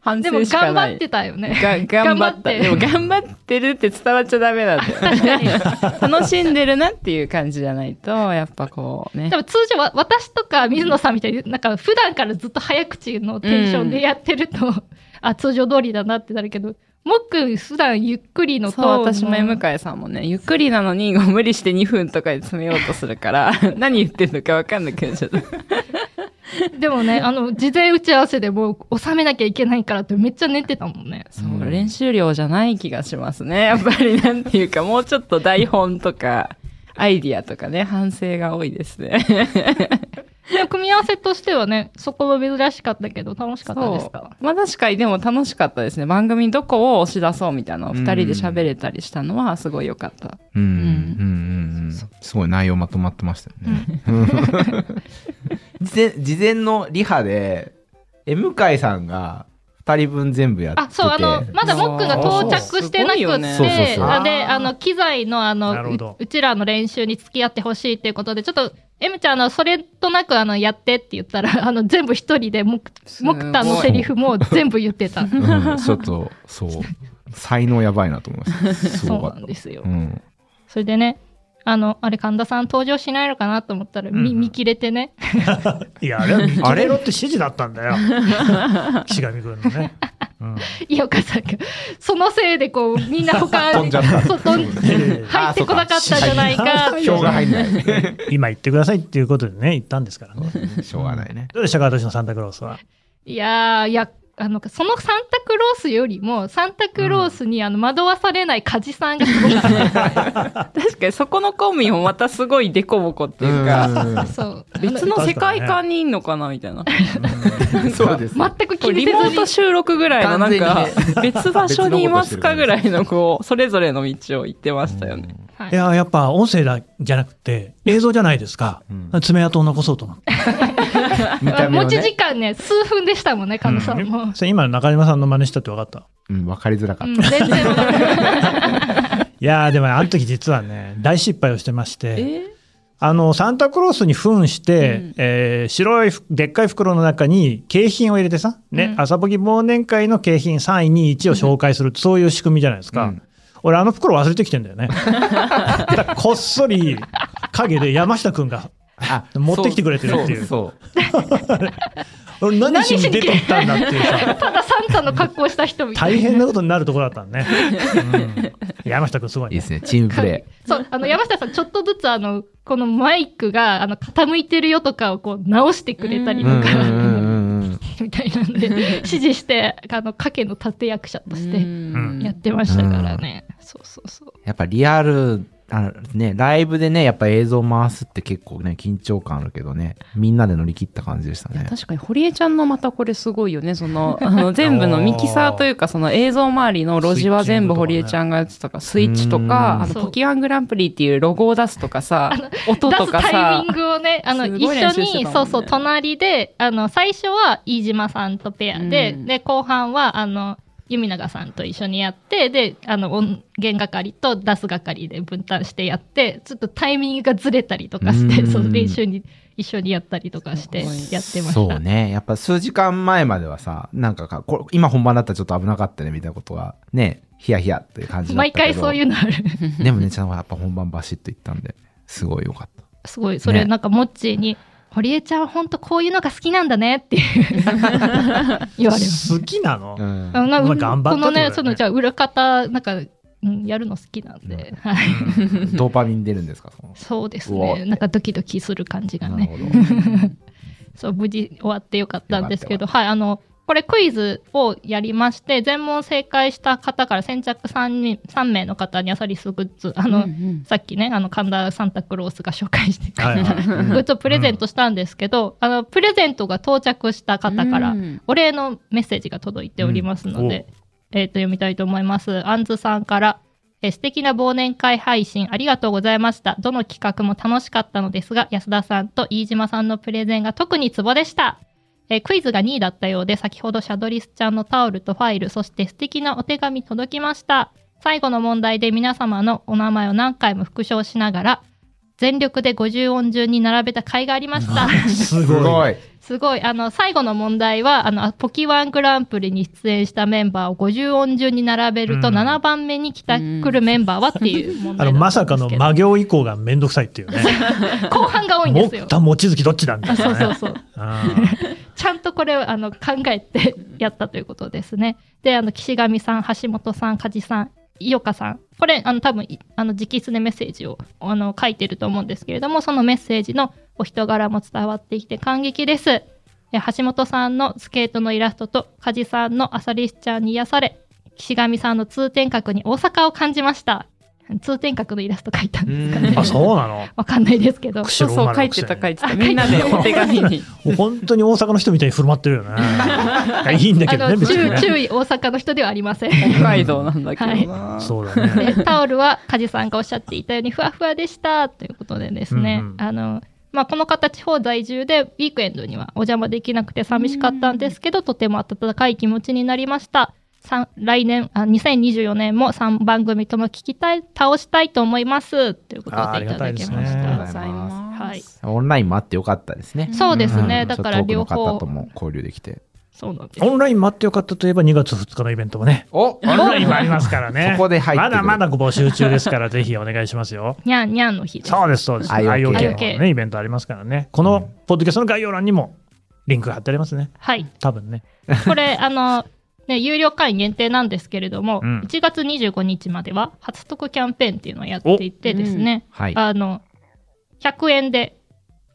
反でも省しかない頑張って。たよね。が頑張った。頑張ってでも頑張ってるって伝わっちゃダメなんだよ。楽しんでるなっていう感じじゃないと、やっぱこうね多。分通常は私とか水野さんみたいになんか普段からずっと早口のテンションでやってると、あ通常通りだなってなるけどもっくん普段ゆっくりのトそう、ーンの私も M 会さんもね、ゆっくりなのに無理して2分とかで詰めようとするから、[laughs] 何言ってんのかわかんなくなっちゃった。でもねあの事前打ち合わせでもう収めなきゃいけないからってめっちゃ寝てたもんねそう、練習量じゃない気がしますね。やっぱりなんていうか、もうちょっと台本とか、アイディアとかね、反省が多いですね。でも組み合わせとしてはねそこは珍しかったけど楽しかったですか？まあ確かにでも楽しかったですね。番組どこを押し出そうみたいなのを二人で喋れたりしたのはすごい良かった。うん、うん、うん、うん。すごい内容まとまってましたよね。事前事前のリハで、M 会さんが2人分全部やってて。あそう。あのまだもっくんが到着してなくてであの機材のあのう。う。ちらの練習に付き合ってほしいっていう。ことでちょっと M ちゃんあのそれとなくあのやってって言ったら [laughs] あの全部一人でももくたんのセリフも全部言ってた。[laughs] うん、ちょっと、そう。才能やばいなと思いました。す [laughs] そう。なんですよ。うん。それでね、あの、あれ、神田さん登場しないのかなと思ったら、みうん見切れてね。いや、あれは見切れろって指示だったんだよ。岸上君のね。うん井岡さんが、そのせいでこう、みんな他に、飛んじゃった外に入ってこなかったんじゃないか票が入んない。今言ってくださいっていうことでね、言ったんですからね。しょうがないね。どうでしたか、私のサンタクロースは。いやー、いや、あの、そのサンタクロースよりも、サンタクロースにあの惑わされない梶さんがすごかった。[laughs] 確かにそこのコンビもまたすごいデコボコっていうか、そう。別の世界観にいんのかなみたいな。そうです。全く気にせずにモート収録ぐらいのなんか別場所にいますかぐらいのこうそれぞれの道を行ってましたよね。はいいや、やっぱ音声だじゃなくて、[laughs] 映像じゃないですか。うん爪痕を残そうと思って。見た目を持ち時ね。間ね、数分でしたもんね、神田さんも。それ今、中島さんの真似したって分かった。うん、わかりづらかっうん、全然い。[laughs] いやー、でもねあの時実はね、大失敗をしてまして、えあの、サンタクロースに扮して、うんえー白いふでっかい袋の中に景品を入れてさ、ね、うん朝ぼき忘年会の景品3位、2位、1位を紹介する、そういう仕組みじゃないですか。うん俺、あの袋忘れてきてんだよね。[laughs] こっそり影で山下くんが、持ってきてくれてるっていうそうそう [laughs] 俺何しに出て行ったんだっていうさ、ただサンタの格好した人みたい大変なことになるところだったのね。うん山下くんすごいねいいですね。チームプレそう、あの、山下さん、ちょっとずつ、あの、このマイクが、あの、傾いてるよとかをこう、直してくれたりイ。とか、うんうんうんうんみたいなんで、[laughs] 指示して、あの、賭けの立役者としてうんやってましたからね。そうそうそう。やっぱリアルあのね、ライブでね、やっぱ映像回すって結構ね、緊張感あるけどね、みんなで乗り切った感じでしたね。確かに堀江ちゃんのまたこれすごいよねそのあの全部のミキサーというか [laughs] その映像周りの路地は全部堀江ちゃんがやってたからスイッチとかあのポキワングランプリっていうロゴを出すとかさ音出とかすタイさミングをね、あの、す一緒に、そうそう、隣で、あの、最初は飯島さんとペアで、うん。で、後半は、あの、弓永さんと一緒にやって、で、あの、音源係と出す係で分担してやって、ちょっとタイミングがずれたりとかして、うんそう、練習に一緒にやったりとかして、やってました。そうね。やっぱ数時間前まではさ、なんかか、これ今本番だったらちょっと危なかったねみたいなことが、ね、ヒヤヒヤっていう感じだった毎けど。回そういうのある。でもね、ちゃんとやっぱ本番バシッといったんで、すごい良かった。すごい、それねなんか、モッチーに、堀江ちゃん本当こういうのが好きなんだねって [laughs] 言われます。好きなの、うん。頑張ったこのね、その、じゃあ、裏方、なんか、うん、やるの好きなんで、はい。ドーパミン出るんですか？そうですね。なんかドキドキする感じがね。[laughs] そう、無事終わってよかったんですけど、よはい、あの、これクイズをやりまして、全問正解した方から先着3人、3名の方にアサリスグッズ、あの、うんうんさっきね、あの、神田サンタクロースが紹介してくれたグッズをプレゼントしたんですけど、あの、プレゼントが到着した方からう、んお礼のメッセージが届いておりますので、えっ、と、読みたいと思います。あんずさんから、えー素敵な忘年会配信ありがとうございました。どの企画も楽しかったのですが、安田さんと飯島さんのプレゼンが特にツボでした。えークイズが2位だったようで、先ほどシャドリスちゃんのタオルとファイル、そして素敵なお手紙届きました。最後の問題で皆様のお名前を何回も復唱しながら、全力で50音順に並べた甲斐がありました。すすごい。すごい。あの、最後の問題は、あの、ポキワングランプリに出演したメンバーを50音順に並べると、うん。7番目に来た、来るメンバーはっていう問あの、まさか。の魔行以降がめんどくさいっていうね。[laughs] 後半が多いんですよ。[laughs] もっ。た望月どっちだみたいあな、ね。そうそうそう。ちゃんとこれをあの考えてやったということですね。で、あの、岸上さん、橋本さん、梶さん、井岡さん。これ、あの、多分、あの、直筆でメッセージを、あの、書いてると思うんですけれども、そのメッセージのお人柄も伝わってきて感激です。橋本さんのスケートのイラストと、梶さんのアサリスちゃんに癒され、岸上さんの通天閣に大阪を感じました。通天閣のイラスト描いたんですかねうん。あ、そうなの？わかんないですけど。そうそう書いてた書いてたみんなでお手紙にもう [laughs] 本当に大阪の人みたいに振る舞ってるよね。いやいいんだけどね、あの別にね。注注意、大阪の人ではありません。北海道なんだけどな、そうだね。でタオルは梶さんがおっしゃっていたようにふわふわでしたということでですね、うんうんあのまあ、この方地方在住でウィークエンドにはお邪魔できなくて寂しかったんですけど、とても温かい気持ちになりました。来年あ、2024年も3番組とも聞きたい、倒したいと思います。ということでいただきましあーありがたはい。オンラインもあってよかったですね。そうですね。うんだから両方方と、も交流できて。そうなんです。オンライン待ってよかったといえば2月2日のイベントもね。おオンラインもありますからね。そこで入ってまだまだご募集中ですから、ぜひお願いしますよ。にゃんにゃんの日です。そうです、そうです。IOK IOK のね、イベントありますからね。このポッドキャストの概要欄にもリンク貼ってありますね。はい。多分ね。これ、あの、ね、有料会員限定なんですけれども、うん1月25日までは初得キャンペーンっていうのをやっていてですね、はい。あの、100円で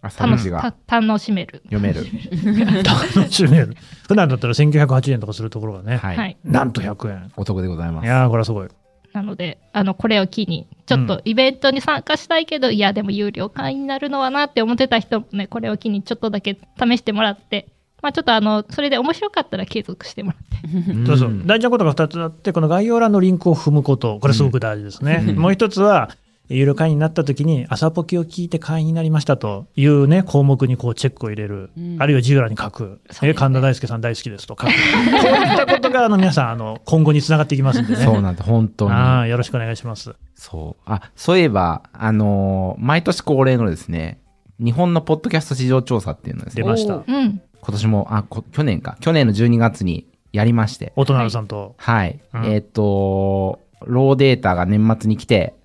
朝楽し楽しめる。読める。[laughs] 楽しめる。普段だったら1980円とかするところがね、は。はいい。なんと100円。お得でございます。いやー、これはすごい。なので、あの、これを機に、ちょっとイベントに参加したいけど、いや、でも有料会員になるのはなって思ってた人もね、これを機にちょっとだけ試してもらって、まあちょっとあの、それで面白かったら継続してもらって。んそうそう。大事なことが2つあって、この概要欄のリンクを踏むこと、これすごく大事ですね。うんもう一つは、有料会員になった時に、朝ポキを聞いて会員になりましたというね、項目にこうチェックを入れる。うんあるいは自由欄に書く。え神田大輔さん大好きですと書く。こういったことが、あの、皆さん、あの、今後につながっていきますんでね。そうなんだ、本当に。ああ、よろしくお願いします。そう。あ、そういえば、あのー毎年恒例のですね、日本のポッドキャスト市場調査っていうのですね、出ました。うん。今年も、あ、こ去年か。去年の12月にやりまして。大人さんと。はい。うんえっ、と、ローデータが年末に来て、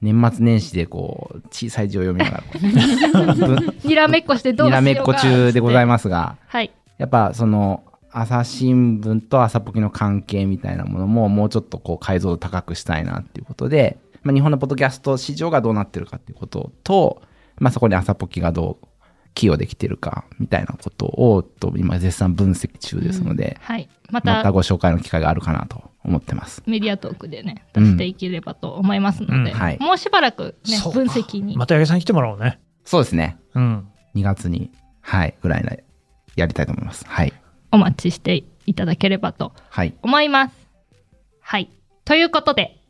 年末年始でこう、小さい字を読みながら、ぶ [laughs] にらめっこしてどうしようかにらめっこ中でございまますが、す。はい。やっぱその、朝日新聞と朝ポキの関係みたいなものももうちょっとこう解像度高くしたいなっていうことで、まあ、日本のポッドキャスト市場がどうなってるかっていうことと、まあ、そこに朝ポキがどう寄与できてるか、みたいなことを、と今絶賛分析中ですので、はい。ままたご紹介の機会があるかなと思ってます。メディアトークでね、出していければと思いますので、うんはいもうしばらくね、分析に。また八木さん来てもらおうね。そうですね。うん。2月に、はい、ぐらいでやりたいと思います。はい。お待ちしていただければとはい。思います。はい。ということで、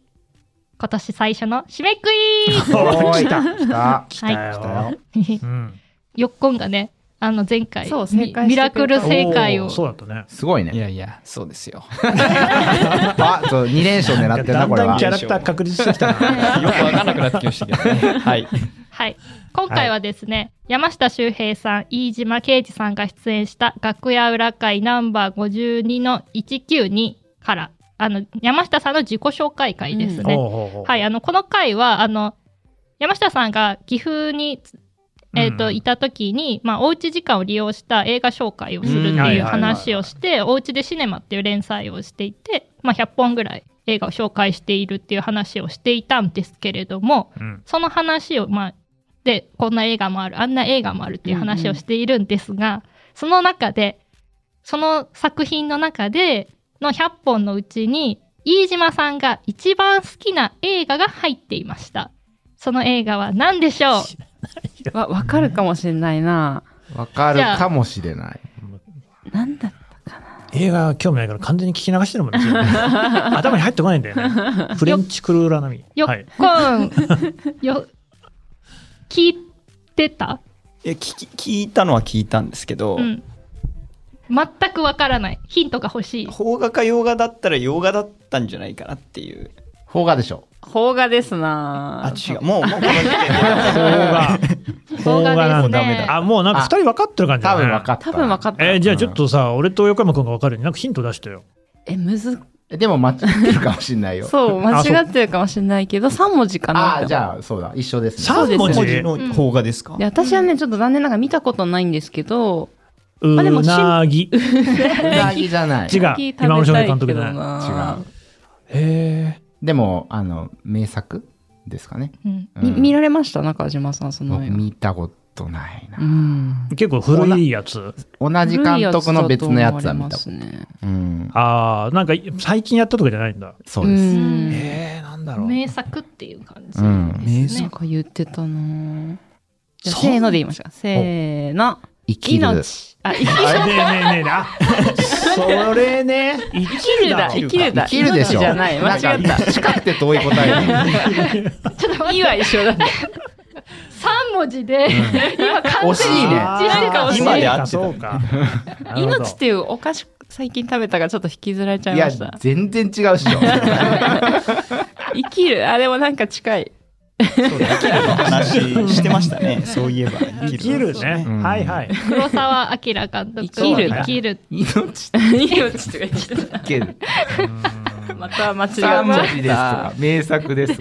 今年最初の締めくい来た。来た。来たよ。はい。うん。よっこんがね、あの前回、そう正解ミミしてくれたラクル正解を。そうだったね。いすごいね。やいや、そうですよ。[laughs] あ、そう、2連勝狙ってるな、これはだんだんキ。ャラクター確立してきたな。[laughs] よくわかんなくなってきましたけどね。はい。はい。今回はですね、山下修平さん、飯島啓二さんが出演した楽屋裏会ナンバー52の192から、あの、山下さんの自己紹介会ですね。はい、あの、この回は、あの、山下さんが岐阜に、えっ、と、うんいた時に、まあ、おうち時間を利用した映画紹介をするっていいう話をして、おうちでシネマっていう連載をしていて、まあ、100本ぐらい映画を紹介しているっていう話をしていたんですけれども、うん。その話を、まあ、で、こんな映画もある、あんな映画もあるっていう話をしているんですが、その中で、その作品の中での100本のうちに、飯島さんが一番好きな映画が入っていました。その映画は何でしょう？[laughs] わ、わかるかもしれないな。わかるかもしれない。なんだ映画興味ないから完全に聞き流してるもんね。[laughs] 頭に入ってこないんだよね。フレンチクルーラ並み。よっはい。こん、よ、聞いてた？え聞き聞いたのは聞いたんですけど、うん。全くわからない。ヒントが欲しい。邦画か洋画だったら洋画だったんじゃないかなっていう。邦画でしょ。邦画ですなあ、違う。もう、もうこの時点で。[laughs] 邦画。邦画なんだ。邦画ですねあ、もうなんか二人分かってる感じだ多ね。分分かった。多分分かった。えーじゃあちょっとさ、俺と横山くんが分かるようになんかヒント出してよ。え、むず、えでも間違ってるかもしれないよ。[laughs] そう、間違ってるかもしれないけど、3文字かなあじゃあ、そうだ。一緒ですね。三文字？の邦画ですか？で私はね、ちょっと残念ながら見たことないんですけど、うあでもしんなぎ。違う。うなぎじゃない。違う [laughs] 今の少年監督じゃないなへでも、あの、名作ですかね。うん。みうん見られました？中島さん、その。見たことないな。うん。ー結構古いやつ。同じ監督の別のやつは見たことね。うん。ああ、なんか最近やったとかじゃないんだ。そうです。んえー、なんだろう。名作っていう感じうんですね。なんか言ってたなせーので言いましょうか。せーの。生きる。命。あ、生きあねえねえねえねえあそれね生きるだ、生きるだ。生きるでしょ。命じゃない。間違った。近くて遠い答え。[laughs] いいは一緒だね。3文字で、今完惜しいね。今で合ってたそうか。[laughs] 命っていうお菓子最近食べたからちょっと引きずられちゃいました。、全然違うっしょ。[laughs] 生きる。あ、でもなんか近い。そうだ、生きるの話してましたね。そういえば。生きるね。うんはいはい。黒沢明監督。生きる生きる。命 [laughs] 命とか言ってた。[laughs] また間違っち3ゃ文っ字ですとかた。、名作ですね。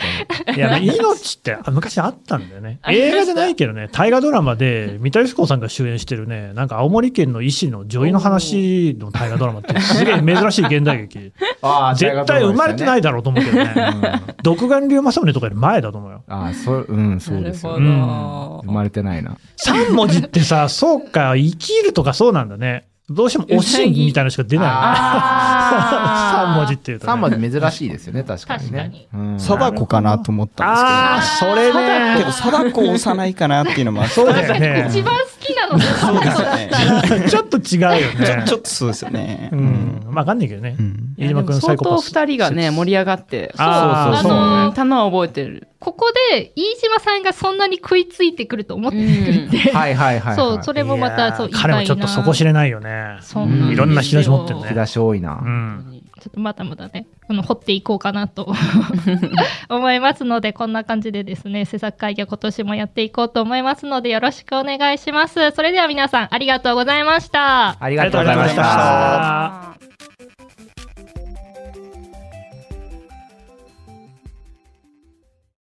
いや、命ってあ昔あったんだよね。映画じゃないけどね、大河ドラマで、三田佳子さんが主演してるね、なんか青森県の医師の女医の話の大河ドラマって、すげえ珍しい現代劇。[laughs] あ絶対生まれてないだろうと思うけどね。独眼竜政宗とかより前だと思うよ。ああ、そう、うん、そうですよね。生まれてないな。3文字ってさ、そうか、生きるとかそうなんだね。どうしても惜しいみたいなのしか出ないよね。あー [laughs] 3文字っていうと、ね。3文字珍しいですよね、確かにね。確かにうん貞子かなと思ったんですけど。ああ、それね。けど、貞子を押さないかなっていうのもあって [laughs] そうだよね。一番好きなのそうですよね。ちょっと違うよね。ちょっとそうですよね。うん。まあ、わかんないけどね。う島君サ相当イコパス。二人がね、盛り上がって。そうそううんそうたのは覚えてる。ここで、飯島さんがそんなに食いついてくると思ってくれて。はいはいはいはい。そう、それもまた、そう、彼もちょっと底知れないよね。そうなんですよいろんな引き出し持ってる引きね。出し多いうな。ん。ちょっとまだまだね、あの掘っていこうかなと [laughs] 思いますので、こんな感じでですね、制作会議を今年もやっていこうと思いますので、よろしくお願いします。それでは皆さん、ありがとうございました。ありがとうございました。